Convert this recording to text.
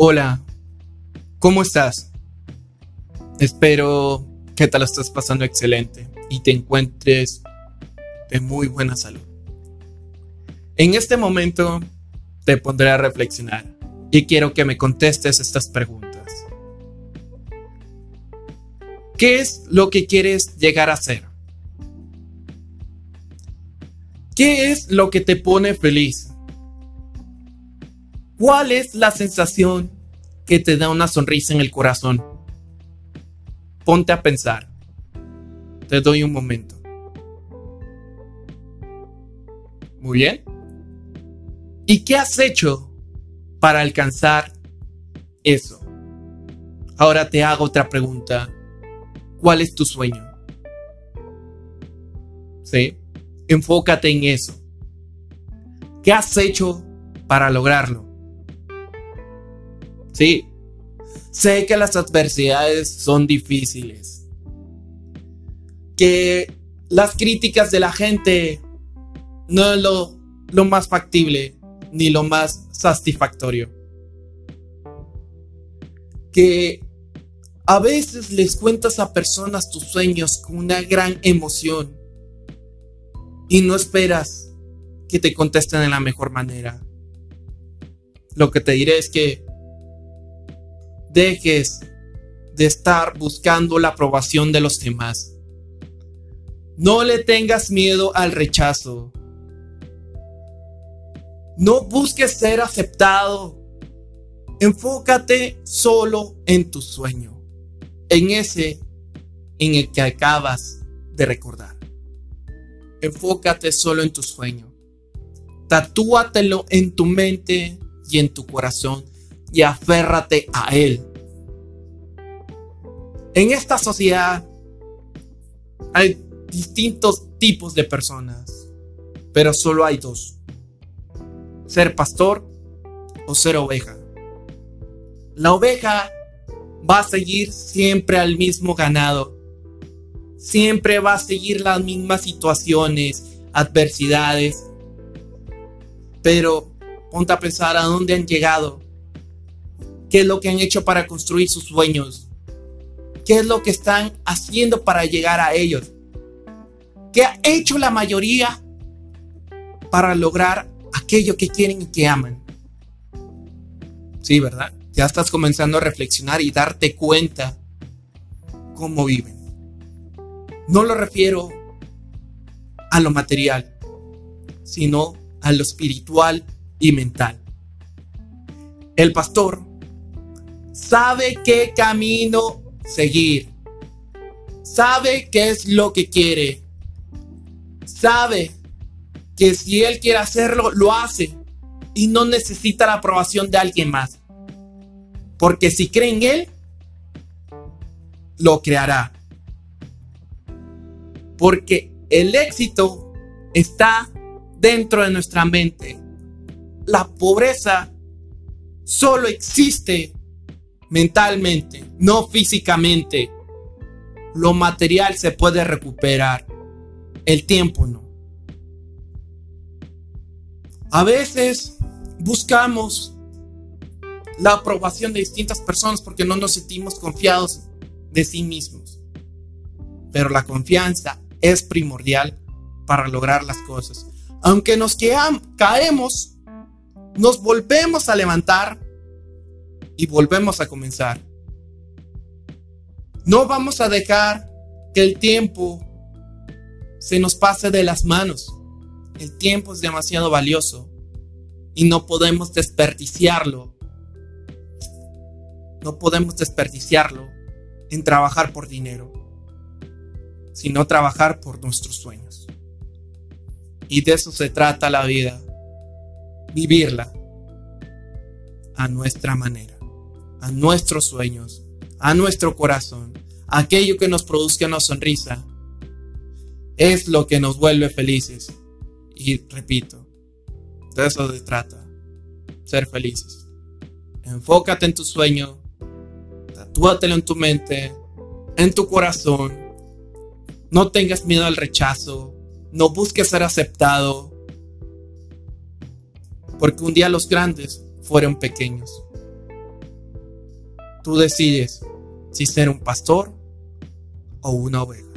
Hola, ¿cómo estás? Espero que te lo estés pasando excelente y te encuentres de muy buena salud. En este momento te pondré a reflexionar y quiero que me contestes estas preguntas. ¿Qué es lo que quieres llegar a ser? ¿Qué es lo que te pone feliz? ¿Cuál es la sensación que te da una sonrisa en el corazón? Ponte a pensar. Te doy un momento. Muy bien. ¿Y qué has hecho para alcanzar eso? Ahora te hago otra pregunta. ¿Cuál es tu sueño? ¿Sí? Enfócate en eso. ¿Qué has hecho para lograrlo? Sí, sé que las adversidades son difíciles. Que las críticas de la gente no es lo, lo más factible ni lo más satisfactorio. Que a veces les cuentas a personas tus sueños con una gran emoción y no esperas que te contesten de la mejor manera. Lo que te diré es que dejes de estar buscando la aprobación de los demás. No le tengas miedo al rechazo. No busques ser aceptado. Enfócate solo en tu sueño, en ese en el que acabas de recordar. Enfócate solo en tu sueño. Tatúatelo en tu mente y en tu corazón y aférrate a él. En esta sociedad hay distintos tipos de personas, pero solo hay dos. Ser pastor o ser oveja. La oveja va a seguir siempre al mismo ganado. Siempre va a seguir las mismas situaciones, adversidades. Pero ponte a pensar a dónde han llegado qué es lo que han hecho para construir sus sueños, qué es lo que están haciendo para llegar a ellos, qué ha hecho la mayoría para lograr aquello que quieren y que aman. Sí, ¿verdad? Ya estás comenzando a reflexionar y darte cuenta cómo viven. No lo refiero a lo material, sino a lo espiritual y mental. El pastor sabe qué camino seguir, sabe qué es lo que quiere, sabe que si él quiere hacerlo, lo hace y no necesita la aprobación de alguien más. Porque si cree en él, lo creará. Porque el éxito está dentro de nuestra mente. La pobreza solo existe mentalmente, no físicamente. Lo material se puede recuperar, el tiempo no. A veces buscamos la aprobación de distintas personas porque no nos sentimos confiados de sí mismos. Pero la confianza es primordial para lograr las cosas. Aunque nos caemos, nos volvemos a levantar y volvemos a comenzar. No vamos a dejar que el tiempo se nos pase de las manos. El tiempo es demasiado valioso y no podemos desperdiciarlo. No podemos desperdiciarlo en trabajar por dinero, sino trabajar por nuestros sueños. Y de eso se trata la vida, vivirla a nuestra manera a nuestros sueños, a nuestro corazón, aquello que nos produzca una sonrisa, es lo que nos vuelve felices. Y repito, de eso se trata, ser felices. Enfócate en tu sueño, tatúatelo en tu mente, en tu corazón. No tengas miedo al rechazo, no busques ser aceptado, porque un día los grandes fueron pequeños. Tú decides si ser un pastor o una oveja.